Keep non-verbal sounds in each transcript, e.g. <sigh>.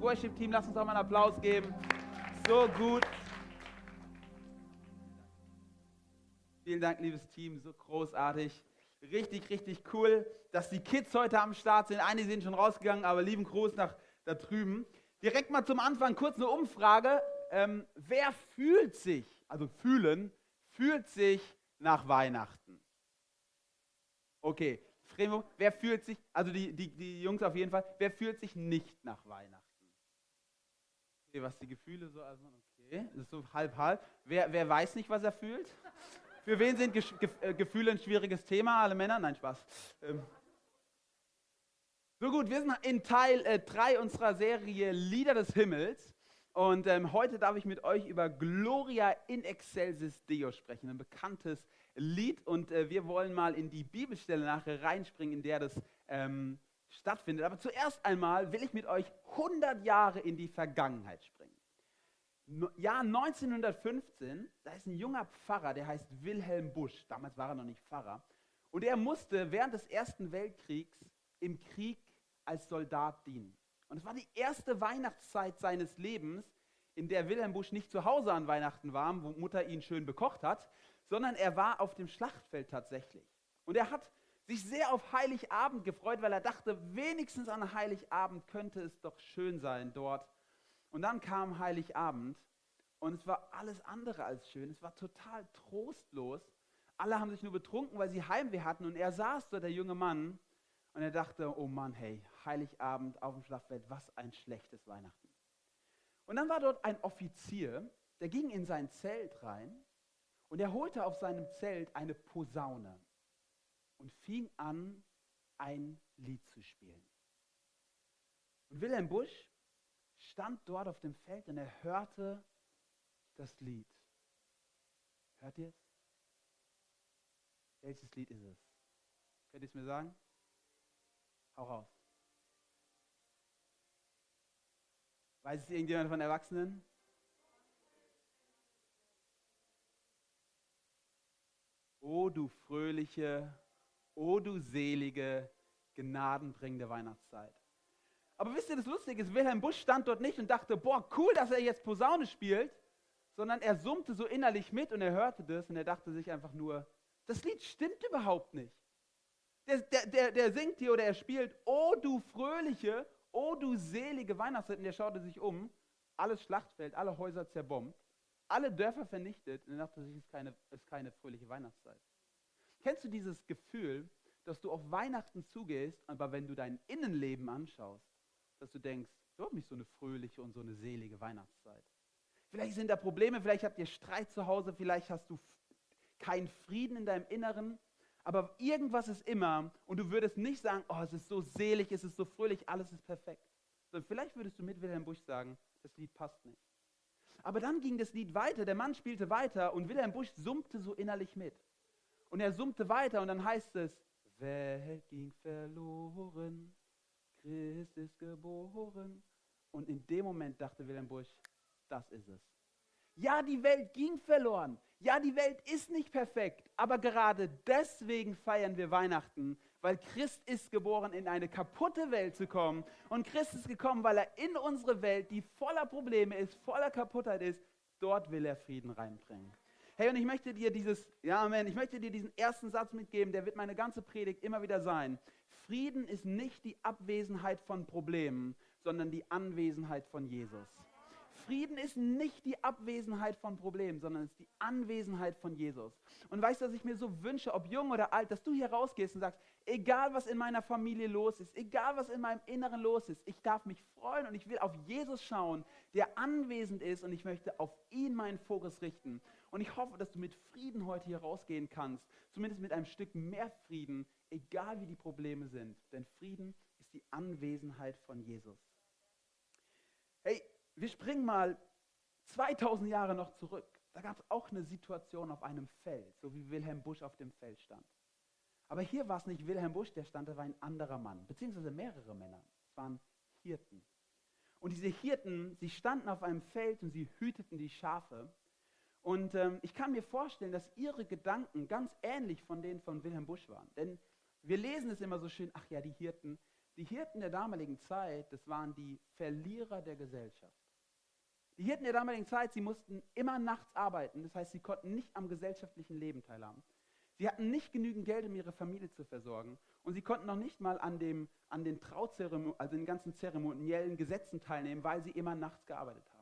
Worship-Team, lass uns doch mal einen Applaus geben. So gut. Vielen Dank, liebes Team, so großartig. Richtig, richtig cool, dass die Kids heute am Start sind. Einige sind schon rausgegangen, aber lieben Gruß nach da drüben. Direkt mal zum Anfang kurz eine Umfrage. Ähm, wer fühlt sich, also fühlen, fühlt sich nach Weihnachten? Okay, Fremo, wer fühlt sich, also die, die, die Jungs auf jeden Fall, wer fühlt sich nicht nach Weihnachten? Okay, was die Gefühle so, also okay, das ist so halb halb. Wer, wer weiß nicht, was er fühlt? Für wen sind Ge Ge äh, Gefühle ein schwieriges Thema? Alle Männer? Nein, Spaß. Ähm. So gut, wir sind in Teil 3 äh, unserer Serie Lieder des Himmels. Und ähm, heute darf ich mit euch über Gloria in Excelsis Deo sprechen, ein bekanntes Lied. Und äh, wir wollen mal in die Bibelstelle nachher reinspringen, in der das ähm, stattfindet. Aber zuerst einmal will ich mit euch 100 Jahre in die Vergangenheit springen. Jahr 1915, da ist ein junger Pfarrer, der heißt Wilhelm Busch. Damals war er noch nicht Pfarrer. Und er musste während des Ersten Weltkriegs im Krieg als Soldat dienen. Und es war die erste Weihnachtszeit seines Lebens, in der Wilhelm Busch nicht zu Hause an Weihnachten war, wo Mutter ihn schön bekocht hat, sondern er war auf dem Schlachtfeld tatsächlich. Und er hat sich sehr auf Heiligabend gefreut, weil er dachte, wenigstens an Heiligabend könnte es doch schön sein dort. Und dann kam Heiligabend und es war alles andere als schön. Es war total trostlos. Alle haben sich nur betrunken, weil sie Heimweh hatten. Und er saß dort, der junge Mann, und er dachte, oh Mann, hey, Heiligabend auf dem Schlachtfeld, was ein schlechtes Weihnachten. Und dann war dort ein Offizier, der ging in sein Zelt rein und er holte auf seinem Zelt eine Posaune und fing an, ein Lied zu spielen. Und Wilhelm Busch stand dort auf dem Feld und er hörte das Lied. Hört ihr es? Welches Lied ist es? Könnt ihr es mir sagen? Hau raus. Weiß es irgendjemand von Erwachsenen? O du fröhliche, o du selige, gnadenbringende Weihnachtszeit. Aber wisst ihr, das Lustige ist, Wilhelm Busch stand dort nicht und dachte, boah, cool, dass er jetzt Posaune spielt, sondern er summte so innerlich mit und er hörte das und er dachte sich einfach nur, das Lied stimmt überhaupt nicht. Der, der, der, der singt hier oder er spielt, oh du fröhliche, oh du selige Weihnachtszeit. Und der schaute sich um, alles Schlachtfeld, alle Häuser zerbombt, alle Dörfer vernichtet. Und er dachte sich, es ist keine, ist keine fröhliche Weihnachtszeit. Kennst du dieses Gefühl, dass du auf Weihnachten zugehst, aber wenn du dein Innenleben anschaust, dass du denkst, du hast nicht so eine fröhliche und so eine selige Weihnachtszeit. Vielleicht sind da Probleme, vielleicht habt ihr Streit zu Hause, vielleicht hast du keinen Frieden in deinem Inneren. Aber irgendwas ist immer und du würdest nicht sagen, oh, es ist so selig, es ist so fröhlich, alles ist perfekt. Sondern vielleicht würdest du mit Wilhelm Busch sagen, das Lied passt nicht. Aber dann ging das Lied weiter, der Mann spielte weiter und Wilhelm Busch summte so innerlich mit. Und er summte weiter und dann heißt es, Welt ging verloren, Christ ist geboren. Und in dem Moment dachte Wilhelm Busch, das ist es. Ja, die Welt ging verloren. Ja, die Welt ist nicht perfekt, aber gerade deswegen feiern wir Weihnachten, weil Christ ist geboren, in eine kaputte Welt zu kommen. Und Christ ist gekommen, weil er in unsere Welt, die voller Probleme ist, voller Kaputtheit ist, dort will er Frieden reinbringen. Hey, und ich möchte dir dieses, ja, Amen, ich möchte dir diesen ersten Satz mitgeben, der wird meine ganze Predigt immer wieder sein. Frieden ist nicht die Abwesenheit von Problemen, sondern die Anwesenheit von Jesus. Frieden ist nicht die Abwesenheit von Problemen, sondern es ist die Anwesenheit von Jesus. Und weißt du, was ich mir so wünsche, ob jung oder alt, dass du hier rausgehst und sagst, egal was in meiner Familie los ist, egal was in meinem Inneren los ist, ich darf mich freuen und ich will auf Jesus schauen, der anwesend ist und ich möchte auf ihn meinen Fokus richten. Und ich hoffe, dass du mit Frieden heute hier rausgehen kannst, zumindest mit einem Stück mehr Frieden, egal wie die Probleme sind. Denn Frieden ist die Anwesenheit von Jesus. Hey, wir springen mal 2000 Jahre noch zurück. Da gab es auch eine Situation auf einem Feld, so wie Wilhelm Busch auf dem Feld stand. Aber hier war es nicht Wilhelm Busch, der stand, da war ein anderer Mann, beziehungsweise mehrere Männer. Es waren Hirten. Und diese Hirten, sie standen auf einem Feld und sie hüteten die Schafe. Und ähm, ich kann mir vorstellen, dass ihre Gedanken ganz ähnlich von denen von Wilhelm Busch waren. Denn wir lesen es immer so schön, ach ja, die Hirten, Die Hirten der damaligen Zeit, das waren die Verlierer der Gesellschaft. Die Hirten der damaligen Zeit, sie mussten immer nachts arbeiten, das heißt, sie konnten nicht am gesellschaftlichen Leben teilhaben. Sie hatten nicht genügend Geld, um ihre Familie zu versorgen. Und sie konnten noch nicht mal an, dem, an den Trauzeremonien, also den ganzen zeremoniellen Gesetzen teilnehmen, weil sie immer nachts gearbeitet haben.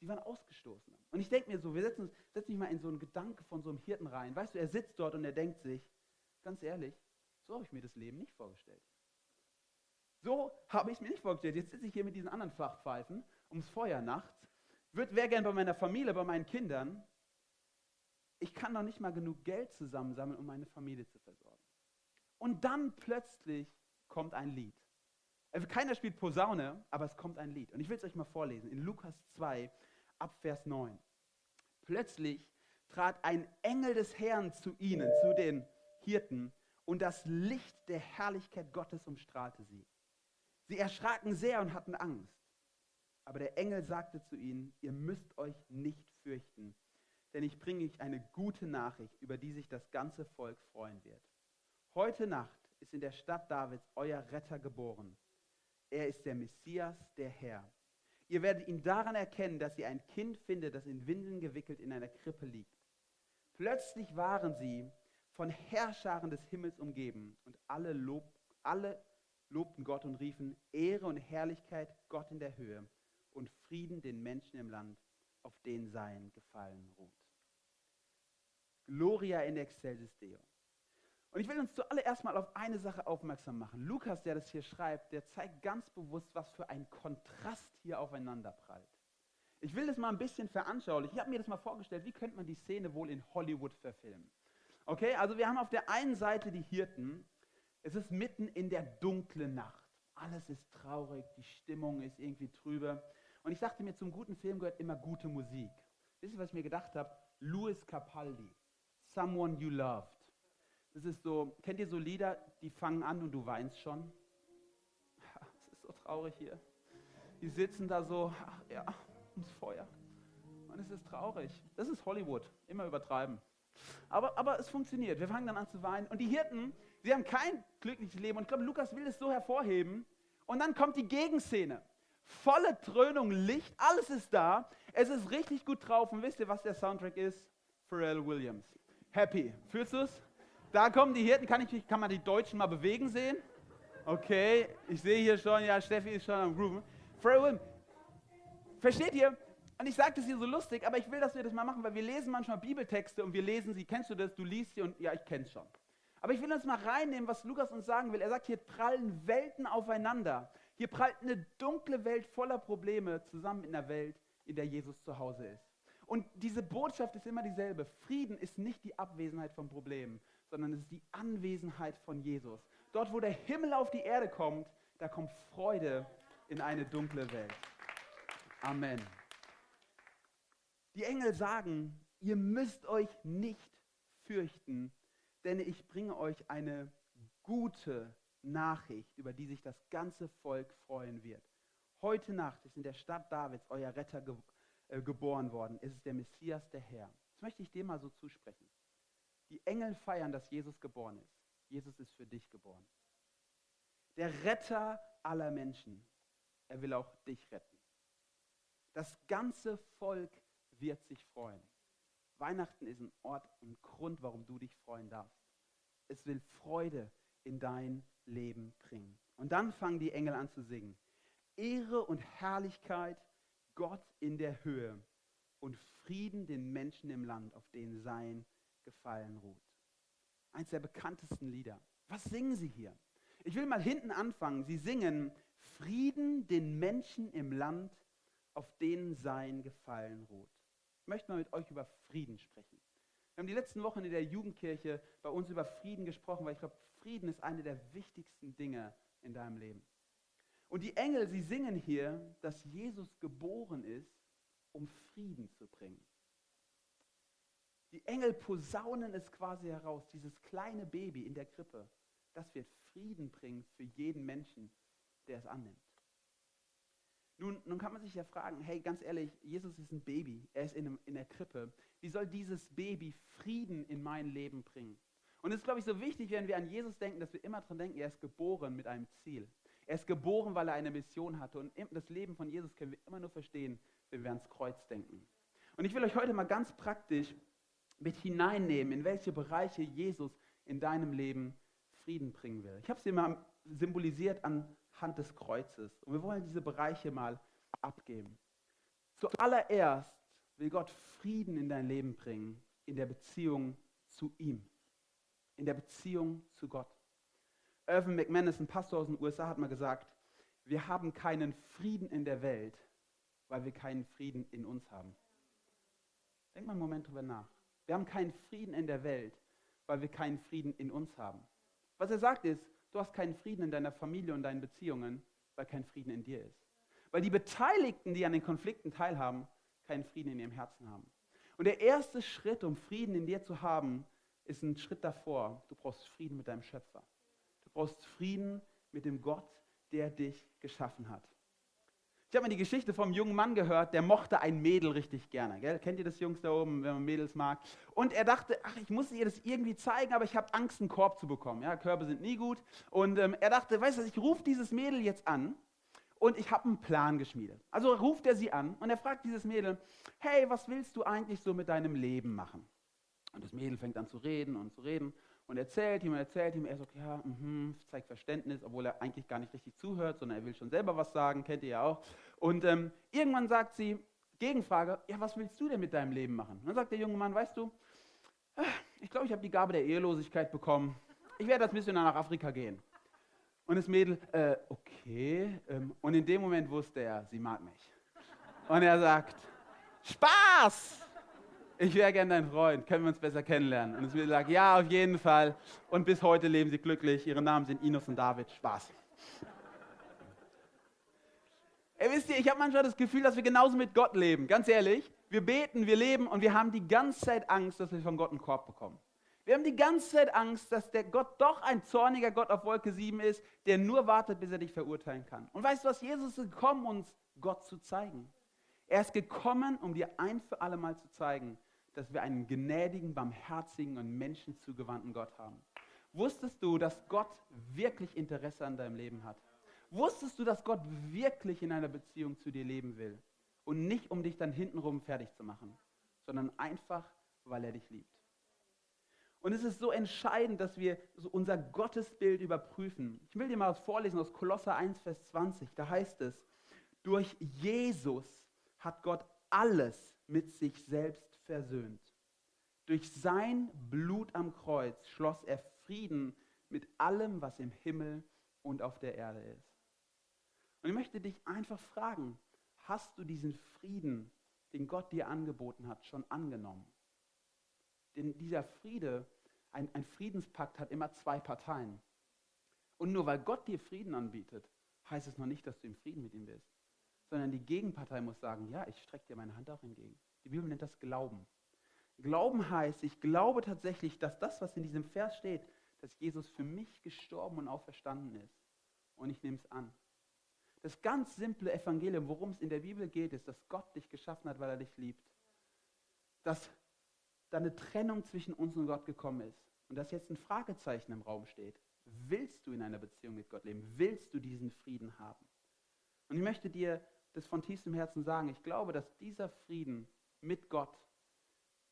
Sie waren ausgestoßen. Und ich denke mir so, wir setzen setz mich mal in so einen Gedanke von so einem Hirten rein. Weißt du, er sitzt dort und er denkt sich, ganz ehrlich, so habe ich mir das Leben nicht vorgestellt. So habe ich es mir nicht vorgestellt. Jetzt sitze ich hier mit diesen anderen Flachpfeifen ums Feuer nachts, wäre gern bei meiner Familie, bei meinen Kindern. Ich kann noch nicht mal genug Geld zusammensammeln, um meine Familie zu versorgen. Und dann plötzlich kommt ein Lied. Also keiner spielt Posaune, aber es kommt ein Lied. Und ich will es euch mal vorlesen. In Lukas 2, ab Vers 9. Plötzlich trat ein Engel des Herrn zu ihnen, zu den Hirten, und das Licht der Herrlichkeit Gottes umstrahlte sie. Sie erschraken sehr und hatten Angst. Aber der Engel sagte zu ihnen, ihr müsst euch nicht fürchten, denn ich bringe euch eine gute Nachricht, über die sich das ganze Volk freuen wird. Heute Nacht ist in der Stadt Davids euer Retter geboren. Er ist der Messias, der Herr. Ihr werdet ihn daran erkennen, dass ihr ein Kind findet, das in Windeln gewickelt in einer Krippe liegt. Plötzlich waren sie von Herrscharen des Himmels umgeben und alle, lob, alle lobten Gott und riefen Ehre und Herrlichkeit Gott in der Höhe und Frieden den Menschen im Land, auf denen sein Gefallen ruht. Gloria in excelsis Deo. Und ich will uns zuallererst mal auf eine Sache aufmerksam machen. Lukas, der das hier schreibt, der zeigt ganz bewusst, was für ein Kontrast hier aufeinander prallt. Ich will das mal ein bisschen veranschaulichen. Ich habe mir das mal vorgestellt, wie könnte man die Szene wohl in Hollywood verfilmen? Okay, also wir haben auf der einen Seite die Hirten. Es ist mitten in der dunklen Nacht. Alles ist traurig, die Stimmung ist irgendwie trübe. Und ich dachte mir, zum guten Film gehört immer gute Musik. Wisst ihr, was ich mir gedacht habe? Louis Capaldi, Someone You Loved. Das ist so, kennt ihr so Lieder, die fangen an und du weinst schon? <laughs> Es ist so traurig hier. Die sitzen da so, ach ja, ums Feuer. Und es ist traurig. Das ist Hollywood, immer übertreiben. Aber, aber es funktioniert. Wir fangen dann an zu weinen. Und die Hirten, sie haben kein glückliches Leben. Und ich glaube, Lukas will es so hervorheben. Und dann kommt die Gegenszene. Volle Dröhnung, Licht, alles ist da. Es ist richtig gut drauf. Und wisst ihr, was der Soundtrack ist? Pharrell Williams. Happy. Fühlst du es? Da kommen die Hirten. Kann, ich, kann man die Deutschen mal bewegen sehen? Okay, ich sehe hier schon, ja, Steffi ist schon am Grooven. Williams. Versteht ihr? Und ich sage das hier so lustig, aber ich will, dass wir das mal machen, weil wir lesen manchmal Bibeltexte und wir lesen sie. Kennst du das? Du liest sie und ja, ich kenn's schon. Aber ich will uns mal reinnehmen, was Lukas uns sagen will. Er sagt, hier prallen Welten aufeinander. Hier prallt eine dunkle Welt voller Probleme zusammen in einer Welt, in der Jesus zu Hause ist. Und diese Botschaft ist immer dieselbe. Frieden ist nicht die Abwesenheit von Problemen, sondern es ist die Anwesenheit von Jesus. Dort, wo der Himmel auf die Erde kommt, da kommt Freude in eine dunkle Welt. Amen. Die Engel sagen, ihr müsst euch nicht fürchten, denn ich bringe euch eine gute Nachricht, über die sich das ganze Volk freuen wird. Heute Nacht ist in der Stadt Davids euer Retter ge äh, geboren worden. Es ist der Messias, der Herr. Das möchte ich dir mal so zusprechen. Die Engel feiern, dass Jesus geboren ist. Jesus ist für dich geboren. Der Retter aller Menschen. Er will auch dich retten. Das ganze Volk wird sich freuen. Weihnachten ist ein Ort und Grund, warum du dich freuen darfst. Es will Freude in dein Leben bringen. Und dann fangen die Engel an zu singen. Ehre und Herrlichkeit Gott in der Höhe und Frieden den Menschen im Land, auf denen sein Gefallen ruht. Eins der bekanntesten Lieder. Was singen sie hier? Ich will mal hinten anfangen. Sie singen Frieden den Menschen im Land, auf denen sein Gefallen ruht. Ich möchte mal mit euch über Frieden sprechen. Wir haben die letzten Wochen in der Jugendkirche bei uns über Frieden gesprochen, weil ich glaube, Frieden ist eine der wichtigsten Dinge in deinem Leben. Und die Engel, sie singen hier, dass Jesus geboren ist, um Frieden zu bringen. Die Engel posaunen es quasi heraus, dieses kleine Baby in der Krippe, das wird Frieden bringen für jeden Menschen, der es annimmt. Nun, nun kann man sich ja fragen, hey, ganz ehrlich, Jesus ist ein Baby, er ist in, einem, in der Krippe. Wie soll dieses Baby Frieden in mein Leben bringen? Und es ist, glaube ich, so wichtig, wenn wir an Jesus denken, dass wir immer daran denken, er ist geboren mit einem Ziel. Er ist geboren, weil er eine Mission hatte. Und das Leben von Jesus können wir immer nur verstehen, wenn wir ans Kreuz denken. Und ich will euch heute mal ganz praktisch mit hineinnehmen, in welche Bereiche Jesus in deinem Leben Frieden bringen will. Ich habe sie mal symbolisiert anhand des Kreuzes. Und wir wollen diese Bereiche mal abgeben. Zuallererst will Gott Frieden in dein Leben bringen, in der Beziehung zu ihm, in der Beziehung zu Gott. Irvin McManus, ein Pastor aus den USA, hat mal gesagt, wir haben keinen Frieden in der Welt, weil wir keinen Frieden in uns haben. Denk mal einen Moment drüber nach. Wir haben keinen Frieden in der Welt, weil wir keinen Frieden in uns haben. Was er sagt ist, du hast keinen Frieden in deiner Familie und deinen Beziehungen, weil kein Frieden in dir ist. Weil die Beteiligten, die an den Konflikten teilhaben, keinen Frieden in ihrem Herzen haben. Und der erste Schritt, um Frieden in dir zu haben, ist ein Schritt davor. Du brauchst Frieden mit deinem Schöpfer. Du brauchst Frieden mit dem Gott, der dich geschaffen hat. Ich habe mal die Geschichte vom jungen Mann gehört, der mochte ein Mädel richtig gerne. Gell? Kennt ihr das Jungs da oben, wenn man Mädels mag? Und er dachte, ach, ich muss ihr das irgendwie zeigen, aber ich habe Angst, einen Korb zu bekommen. Ja, Körbe sind nie gut. Und ähm, er dachte, weißt du, ich rufe dieses Mädel jetzt an und ich habe einen Plan geschmiedet. Also ruft er sie an und er fragt dieses Mädel, hey, was willst du eigentlich so mit deinem Leben machen? Und das Mädel fängt an zu reden und zu reden und erzählt ihm und erzählt ihm. Er sagt, ja, mh, zeigt Verständnis, obwohl er eigentlich gar nicht richtig zuhört, sondern er will schon selber was sagen, kennt ihr ja auch. Und ähm, irgendwann sagt sie, Gegenfrage, ja, was willst du denn mit deinem Leben machen? Und dann sagt der junge Mann, weißt du, ah, ich glaube, ich habe die Gabe der Ehelosigkeit bekommen. Ich werde als Missionar nach Afrika gehen. Und das Mädel, äh, okay. Ähm, und in dem Moment wusste er, sie mag mich. Und er sagt, Spaß! Ich wäre gern dein Freund, können wir uns besser kennenlernen? Und es wird gesagt, ja, auf jeden Fall. Und bis heute leben sie glücklich. Ihre Namen sind Inos und David. Spaß. Ey, wisst ihr, ich habe manchmal das Gefühl, dass wir genauso mit Gott leben. Ganz ehrlich, wir beten, wir leben und wir haben die ganze Zeit Angst, dass wir von Gott einen Korb bekommen. Wir haben die ganze Zeit Angst, dass der Gott doch ein zorniger Gott auf Wolke 7 ist, der nur wartet, bis er dich verurteilen kann. Und weißt du was? Jesus ist gekommen, uns Gott zu zeigen. Er ist gekommen, um dir ein für alle Mal zu zeigen, dass wir einen gnädigen, barmherzigen und menschenzugewandten Gott haben. Wusstest du, dass Gott wirklich Interesse an deinem Leben hat? Wusstest du, dass Gott wirklich in einer Beziehung zu dir leben will? Und nicht, um dich dann hintenrum fertig zu machen, sondern einfach, weil er dich liebt. Und es ist so entscheidend, dass wir unser Gottesbild überprüfen. Ich will dir mal was vorlesen aus Kolosser 1, Vers 20. Da heißt es, durch Jesus hat Gott alles mit sich selbst versöhnt. Durch sein Blut am Kreuz schloss er Frieden mit allem, was im Himmel und auf der Erde ist. Und ich möchte dich einfach fragen, hast du diesen Frieden, den Gott dir angeboten hat, schon angenommen? Denn dieser Friede, ein, ein Friedenspakt hat immer zwei Parteien. Und nur weil Gott dir Frieden anbietet, heißt es noch nicht, dass du im Frieden mit ihm bist. Sondern die Gegenpartei muss sagen, ja, ich strecke dir meine Hand auch entgegen. Die Bibel nennt das Glauben. Glauben heißt, ich glaube tatsächlich, dass das, was in diesem Vers steht, dass Jesus für mich gestorben und auferstanden ist. Und ich nehme es an. Das ganz simple Evangelium, worum es in der Bibel geht, ist, dass Gott dich geschaffen hat, weil er dich liebt. Dass da eine Trennung zwischen uns und Gott gekommen ist. Und dass jetzt ein Fragezeichen im Raum steht. Willst du in einer Beziehung mit Gott leben? Willst du diesen Frieden haben? Und ich möchte dir das von tiefstem Herzen sagen. Ich glaube, dass dieser Frieden mit Gott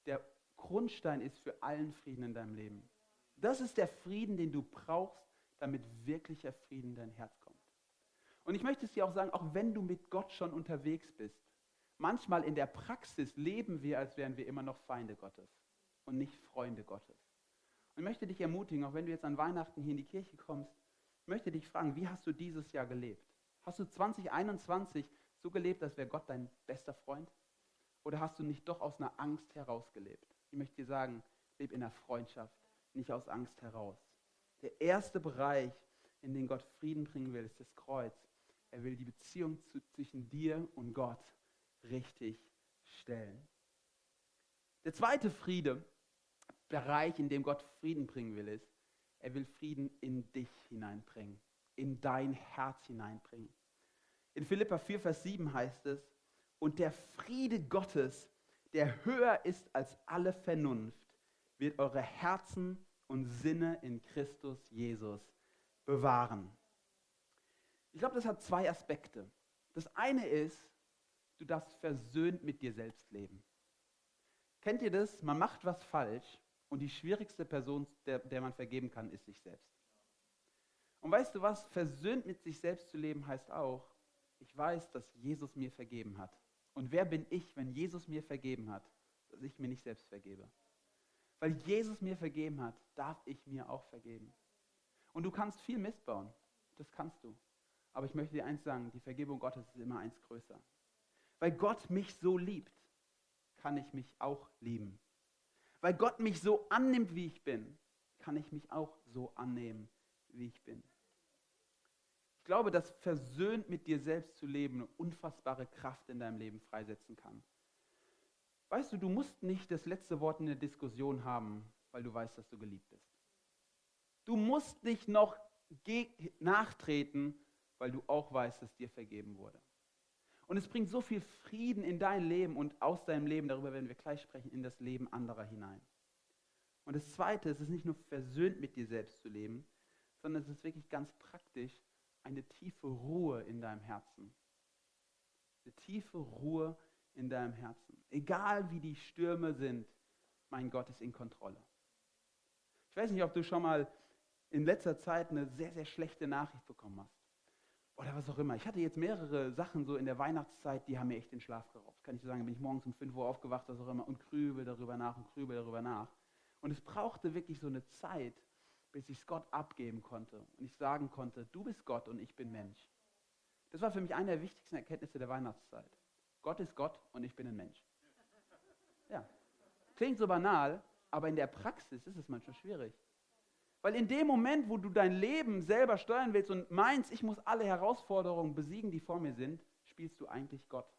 der Grundstein ist für allen Frieden in deinem Leben. Das ist der Frieden, den du brauchst, damit wirklicher Frieden in dein Herz kommt. Und ich möchte es dir auch sagen, auch wenn du mit Gott schon unterwegs bist, manchmal in der Praxis leben wir, als wären wir immer noch Feinde Gottes und nicht Freunde Gottes. Und ich möchte dich ermutigen, auch wenn du jetzt an Weihnachten hier in die Kirche kommst, möchte dich fragen, wie hast du dieses Jahr gelebt? Hast du 2021 so gelebt, als wäre Gott dein bester Freund? Oder hast du nicht doch aus einer Angst heraus gelebt? Ich möchte dir sagen, lebe in der Freundschaft, nicht aus Angst heraus. Der erste Bereich, in den Gott Frieden bringen will, ist das Kreuz. Er will die Beziehung zu, zwischen dir und Gott richtig stellen. Der zweite Friede, Bereich, in dem Gott Frieden bringen will, ist, er will Frieden in dich hineinbringen, in dein Herz hineinbringen. In Philippa 4, Vers 7 heißt es, und der Friede Gottes, der höher ist als alle Vernunft, wird eure Herzen und Sinne in Christus Jesus bewahren. Ich glaube, das hat zwei Aspekte. Das eine ist, du darfst versöhnt mit dir selbst leben. Kennt ihr das? Man macht was falsch und die schwierigste Person, der, der man vergeben kann, ist sich selbst. Und weißt du was? Versöhnt mit sich selbst zu leben heißt auch, ich weiß, dass Jesus mir vergeben hat. Und wer bin ich, wenn Jesus mir vergeben hat, dass ich mir nicht selbst vergebe? Weil Jesus mir vergeben hat, darf ich mir auch vergeben. Und du kannst viel Mist bauen. Das kannst du. Aber ich möchte dir eins sagen, die Vergebung Gottes ist immer eins größer. Weil Gott mich so liebt, kann ich mich auch lieben. Weil Gott mich so annimmt, wie ich bin, kann ich mich auch so annehmen, wie ich bin. Ich glaube, dass versöhnt mit dir selbst zu leben eine unfassbare Kraft in deinem Leben freisetzen kann. Weißt du, du musst nicht das letzte Wort in der Diskussion haben, weil du weißt, dass du geliebt bist. Du musst nicht noch nachtreten, weil du auch weißt, dass dir vergeben wurde. Und es bringt so viel Frieden in dein Leben und aus deinem Leben, darüber werden wir gleich sprechen, in das Leben anderer hinein. Und das Zweite, es ist nicht nur versöhnt mit dir selbst zu leben, sondern es ist wirklich ganz praktisch eine tiefe Ruhe in deinem Herzen. Eine tiefe Ruhe in deinem Herzen. Egal wie die Stürme sind, mein Gott ist in Kontrolle. Ich weiß nicht, ob du schon mal in letzter Zeit eine sehr, sehr schlechte Nachricht bekommen hast. Oder was auch immer. Ich hatte jetzt mehrere Sachen so in der Weihnachtszeit, die haben mir echt den Schlaf geraubt. Kann ich sagen, bin ich morgens um 5 Uhr aufgewacht, was auch immer, und grübel darüber nach und grübel darüber nach. Und es brauchte wirklich so eine Zeit, bis ich es Gott abgeben konnte und ich sagen konnte, du bist Gott und ich bin Mensch. Das war für mich eine der wichtigsten Erkenntnisse der Weihnachtszeit. Gott ist Gott und ich bin ein Mensch. Ja. Klingt so banal, aber in der Praxis ist es manchmal schwierig. Weil in dem Moment, wo du dein Leben selber steuern willst und meinst, ich muss alle Herausforderungen besiegen, die vor mir sind, spielst du eigentlich Gott.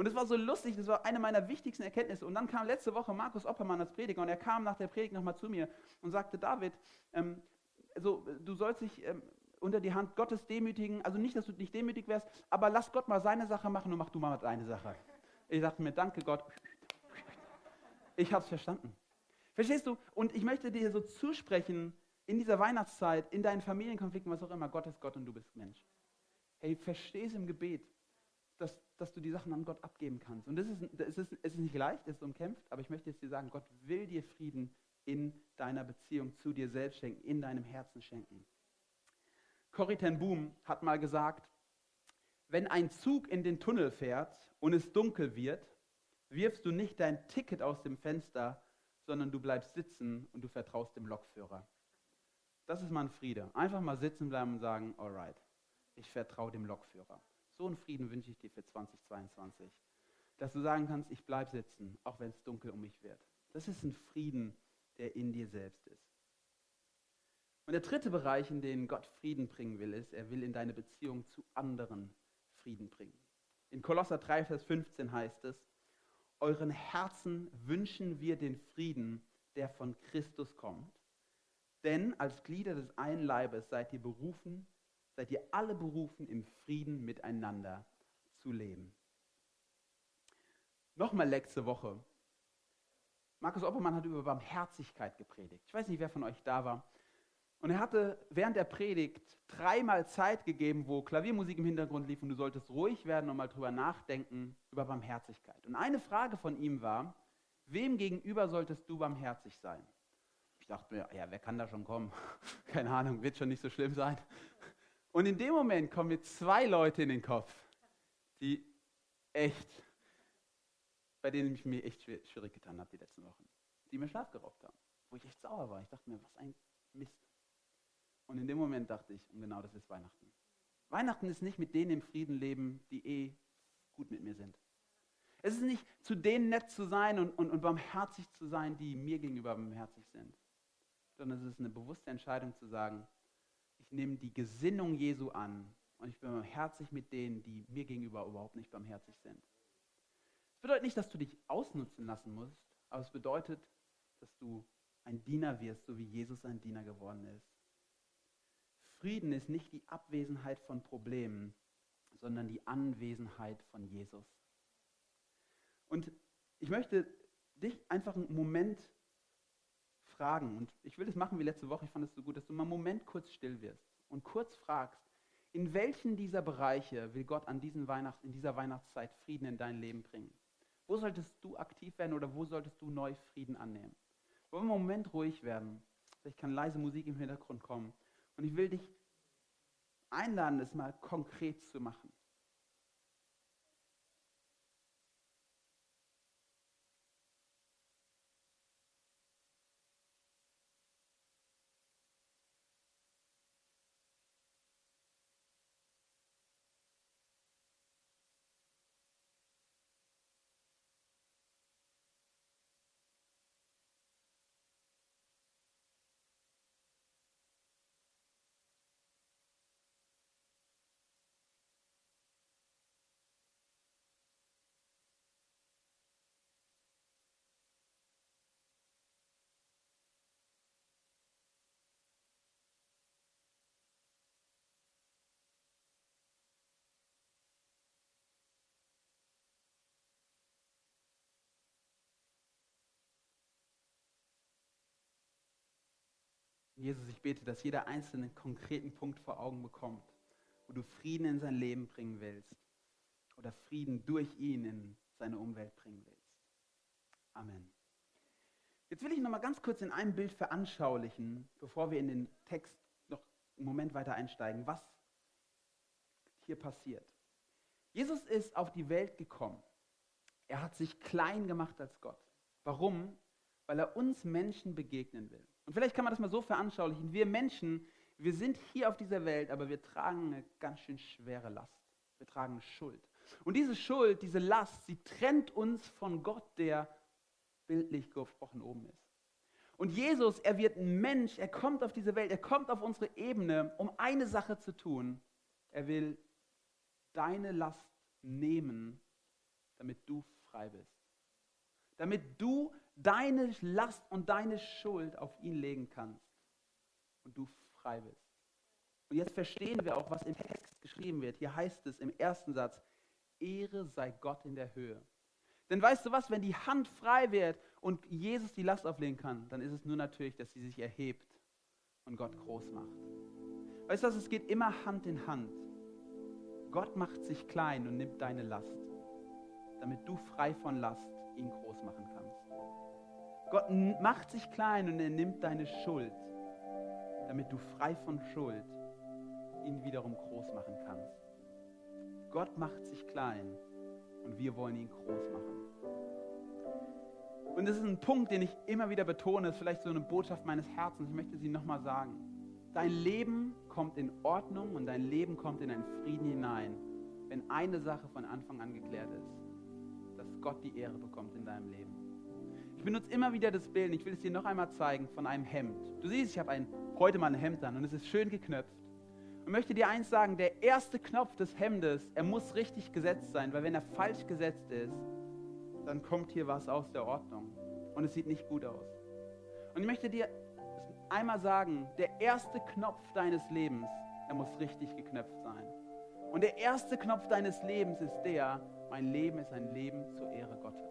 Und das war so lustig, das war eine meiner wichtigsten Erkenntnisse. Und dann kam letzte Woche Markus Oppermann als Prediger und er kam nach der Predigt nochmal zu mir und sagte, David, ähm, also, du sollst dich ähm, unter die Hand Gottes demütigen, also nicht, dass du nicht demütig wärst, aber lass Gott mal seine Sache machen und mach du mal deine Sache. Ich sagte mir, danke Gott. Ich habe es verstanden. Verstehst du? Und ich möchte dir so zusprechen, in dieser Weihnachtszeit, in deinen Familienkonflikten, was auch immer, Gott ist Gott und du bist Mensch. Hey, versteh es im Gebet, dass, dass du die Sachen an Gott abgeben kannst. Und das ist, das ist, es ist nicht leicht, es ist umkämpft, aber ich möchte jetzt dir sagen, Gott will dir Frieden in deiner Beziehung zu dir selbst schenken, in deinem Herzen schenken. Corrie ten Boom hat mal gesagt, wenn ein Zug in den Tunnel fährt und es dunkel wird, wirfst du nicht dein Ticket aus dem Fenster, sondern du bleibst sitzen und du vertraust dem Lokführer. Das ist mal ein Friede. Einfach mal sitzen bleiben und sagen, alright, ich vertraue dem Lokführer. So einen Frieden wünsche ich dir für 2022. Dass du sagen kannst, ich bleibe sitzen, auch wenn es dunkel um mich wird. Das ist ein Frieden, der in dir selbst ist. Und der dritte Bereich, in den Gott Frieden bringen will, ist, er will in deine Beziehung zu anderen Frieden bringen. In Kolosser 3, Vers 15 heißt es, euren Herzen wünschen wir den Frieden, der von Christus kommt. Denn als Glieder des einen Leibes seid ihr berufen, seid ihr alle berufen, im Frieden miteinander zu leben. Nochmal letzte Woche. Markus Oppermann hat über Barmherzigkeit gepredigt. Ich weiß nicht, wer von euch da war. Und er hatte während der Predigt dreimal Zeit gegeben, wo Klaviermusik im Hintergrund lief und du solltest ruhig werden und mal drüber nachdenken über Barmherzigkeit. Und eine Frage von ihm war, wem gegenüber solltest du barmherzig sein? Ich dachte mir, ja, wer kann da schon kommen? <laughs> Keine Ahnung, wird schon nicht so schlimm sein. Und in dem Moment kommen mir zwei Leute in den Kopf, die echt, bei denen ich mir echt schwierig getan habe die letzten Wochen, die mir Schlaf geraubt haben, wo ich echt sauer war. Ich dachte mir, was ein Mist. Und in dem Moment dachte ich, und genau das ist Weihnachten. Weihnachten ist nicht mit denen im Frieden leben, die eh gut mit mir sind. Es ist nicht zu denen nett zu sein und, und, und barmherzig zu sein, die mir gegenüber barmherzig sind, sondern es ist eine bewusste Entscheidung zu sagen, nehme die Gesinnung Jesu an und ich bin barmherzig mit denen, die mir gegenüber überhaupt nicht barmherzig sind. Es bedeutet nicht, dass du dich ausnutzen lassen musst, aber es bedeutet, dass du ein Diener wirst, so wie Jesus ein Diener geworden ist. Frieden ist nicht die Abwesenheit von Problemen, sondern die Anwesenheit von Jesus. Und ich möchte dich einfach einen Moment fragen, und ich will das machen wie letzte Woche, ich fand es so gut, dass du mal einen Moment kurz still wirst und kurz fragst, In welchen dieser Bereiche will Gott an diesen Weihnachts-, in dieser Weihnachtszeit Frieden in dein Leben bringen? Wo solltest du aktiv werden oder wo solltest du neu Frieden annehmen? Wollen wir einen Moment ruhig werden? Vielleicht kann leise Musik im Hintergrund kommen. Und ich will dich einladen, es mal konkret zu machen. Jesus, ich bete, dass jeder Einzelne einen konkreten Punkt vor Augen bekommt, wo du Frieden in sein Leben bringen willst oder Frieden durch ihn in seine Umwelt bringen willst. Amen. Jetzt will ich noch mal ganz kurz in einem Bild veranschaulichen, bevor wir in den Text noch einen Moment weiter einsteigen, was hier passiert. Jesus ist auf die Welt gekommen. Er hat sich klein gemacht als Gott. Warum? Weil er uns Menschen begegnen will. Und vielleicht kann man das mal so veranschaulichen. Wir Menschen, wir sind hier auf dieser Welt, aber wir tragen eine ganz schön schwere Last. Wir tragen Schuld. Und diese Schuld, diese Last, sie trennt uns von Gott, der bildlich gesprochen oben ist. Und Jesus, er wird ein Mensch, er kommt auf diese Welt, er kommt auf unsere Ebene, um eine Sache zu tun. Er will deine Last nehmen, damit du frei bist. Damit du deine Last und deine Schuld auf ihn legen kannst und du frei bist. Und jetzt verstehen wir auch, was im Text geschrieben wird. Hier heißt es im ersten Satz, Ehre sei Gott in der Höhe. Denn weißt du was, wenn die Hand frei wird und Jesus die Last auflegen kann, dann ist es nur natürlich, dass sie sich erhebt und Gott groß macht. Weißt du was, es geht immer Hand in Hand. Gott macht sich klein und nimmt deine Last, damit du frei von Last ihn groß machen kannst. Gott macht sich klein und er nimmt deine Schuld, damit du frei von Schuld ihn wiederum groß machen kannst. Gott macht sich klein und wir wollen ihn groß machen. Und das ist ein Punkt, den ich immer wieder betone, das ist vielleicht so eine Botschaft meines Herzens. Ich möchte sie nochmal sagen. Dein Leben kommt in Ordnung und dein Leben kommt in einen Frieden hinein, wenn eine Sache von Anfang an geklärt ist, dass Gott die Ehre bekommt in deinem Leben. Ich benutze immer wieder das Bild, ich will es dir noch einmal zeigen, von einem Hemd. Du siehst, ich habe ein, heute mal ein Hemd an und es ist schön geknöpft. Und möchte dir eins sagen, der erste Knopf des Hemdes, er muss richtig gesetzt sein, weil wenn er falsch gesetzt ist, dann kommt hier was aus der Ordnung und es sieht nicht gut aus. Und ich möchte dir einmal sagen, der erste Knopf deines Lebens, er muss richtig geknöpft sein. Und der erste Knopf deines Lebens ist der, mein Leben ist ein Leben zur Ehre Gottes.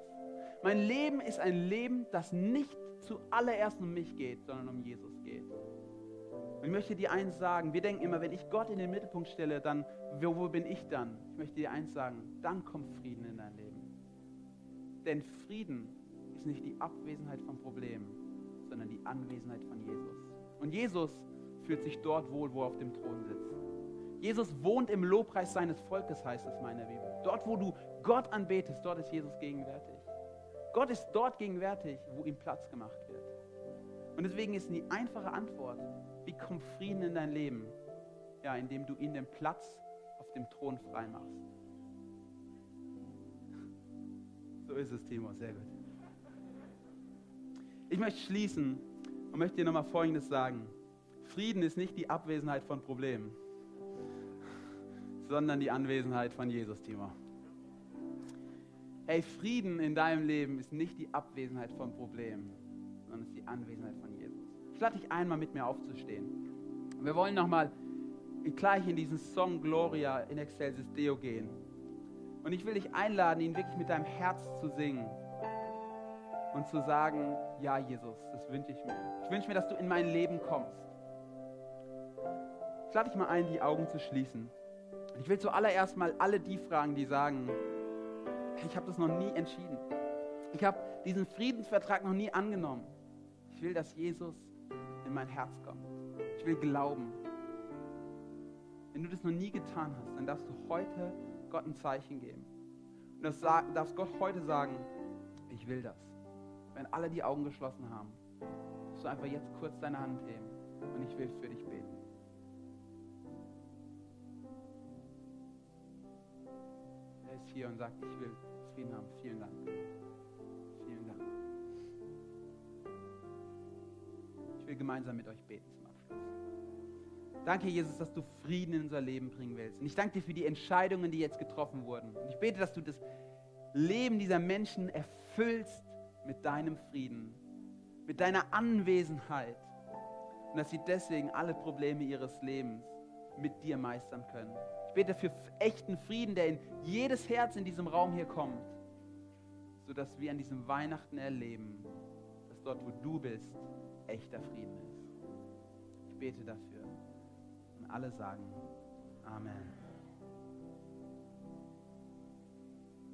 Mein Leben ist ein Leben, das nicht zuallererst um mich geht, sondern um Jesus geht. Und ich möchte dir eins sagen, wir denken immer, wenn ich Gott in den Mittelpunkt stelle, dann, wo, wo bin ich dann? Ich möchte dir eins sagen, dann kommt Frieden in dein Leben. Denn Frieden ist nicht die Abwesenheit von Problemen, sondern die Anwesenheit von Jesus. Und Jesus fühlt sich dort wohl, wo er auf dem Thron sitzt. Jesus wohnt im Lobpreis seines Volkes, heißt es in meiner Bibel. Dort, wo du Gott anbetest, dort ist Jesus gegenwärtig. Gott ist dort gegenwärtig, wo ihm Platz gemacht wird. Und deswegen ist die einfache Antwort, wie kommt Frieden in dein Leben? Ja, indem du ihm den Platz auf dem Thron frei machst. So ist es, Timo, sehr gut. Ich möchte schließen und möchte dir nochmal Folgendes sagen. Frieden ist nicht die Abwesenheit von Problemen, sondern die Anwesenheit von Jesus, Timo. Hey, Frieden in deinem Leben ist nicht die Abwesenheit von Problemen, sondern ist die Anwesenheit von Jesus. Ich lade dich einmal mit mir aufzustehen. Wir wollen nochmal gleich in diesen Song Gloria in Excelsis Deo gehen. Und ich will dich einladen, ihn wirklich mit deinem Herz zu singen und zu sagen, ja Jesus, das wünsche ich mir. Ich wünsche mir, dass du in mein Leben kommst. Ich lade dich mal ein, die Augen zu schließen. Ich will zuallererst mal alle die fragen, die sagen, ich habe das noch nie entschieden. Ich habe diesen Friedensvertrag noch nie angenommen. Ich will, dass Jesus in mein Herz kommt. Ich will glauben. Wenn du das noch nie getan hast, dann darfst du heute Gott ein Zeichen geben. Und das darfst Gott heute sagen, ich will das. Wenn alle die Augen geschlossen haben, darfst du einfach jetzt kurz deine Hand heben und ich will für dich ist hier und sagt, ich will Frieden haben. Vielen Dank. Vielen Dank. Ich will gemeinsam mit euch beten zum Abschluss. Danke, Jesus, dass du Frieden in unser Leben bringen willst. Und ich danke dir für die Entscheidungen, die jetzt getroffen wurden. Und ich bete, dass du das Leben dieser Menschen erfüllst mit deinem Frieden, mit deiner Anwesenheit. Und dass sie deswegen alle Probleme ihres Lebens mit dir meistern können. Ich bete für echten Frieden, der in jedes Herz in diesem Raum hier kommt, sodass wir an diesem Weihnachten erleben, dass dort, wo du bist, echter Frieden ist. Ich bete dafür. Und alle sagen,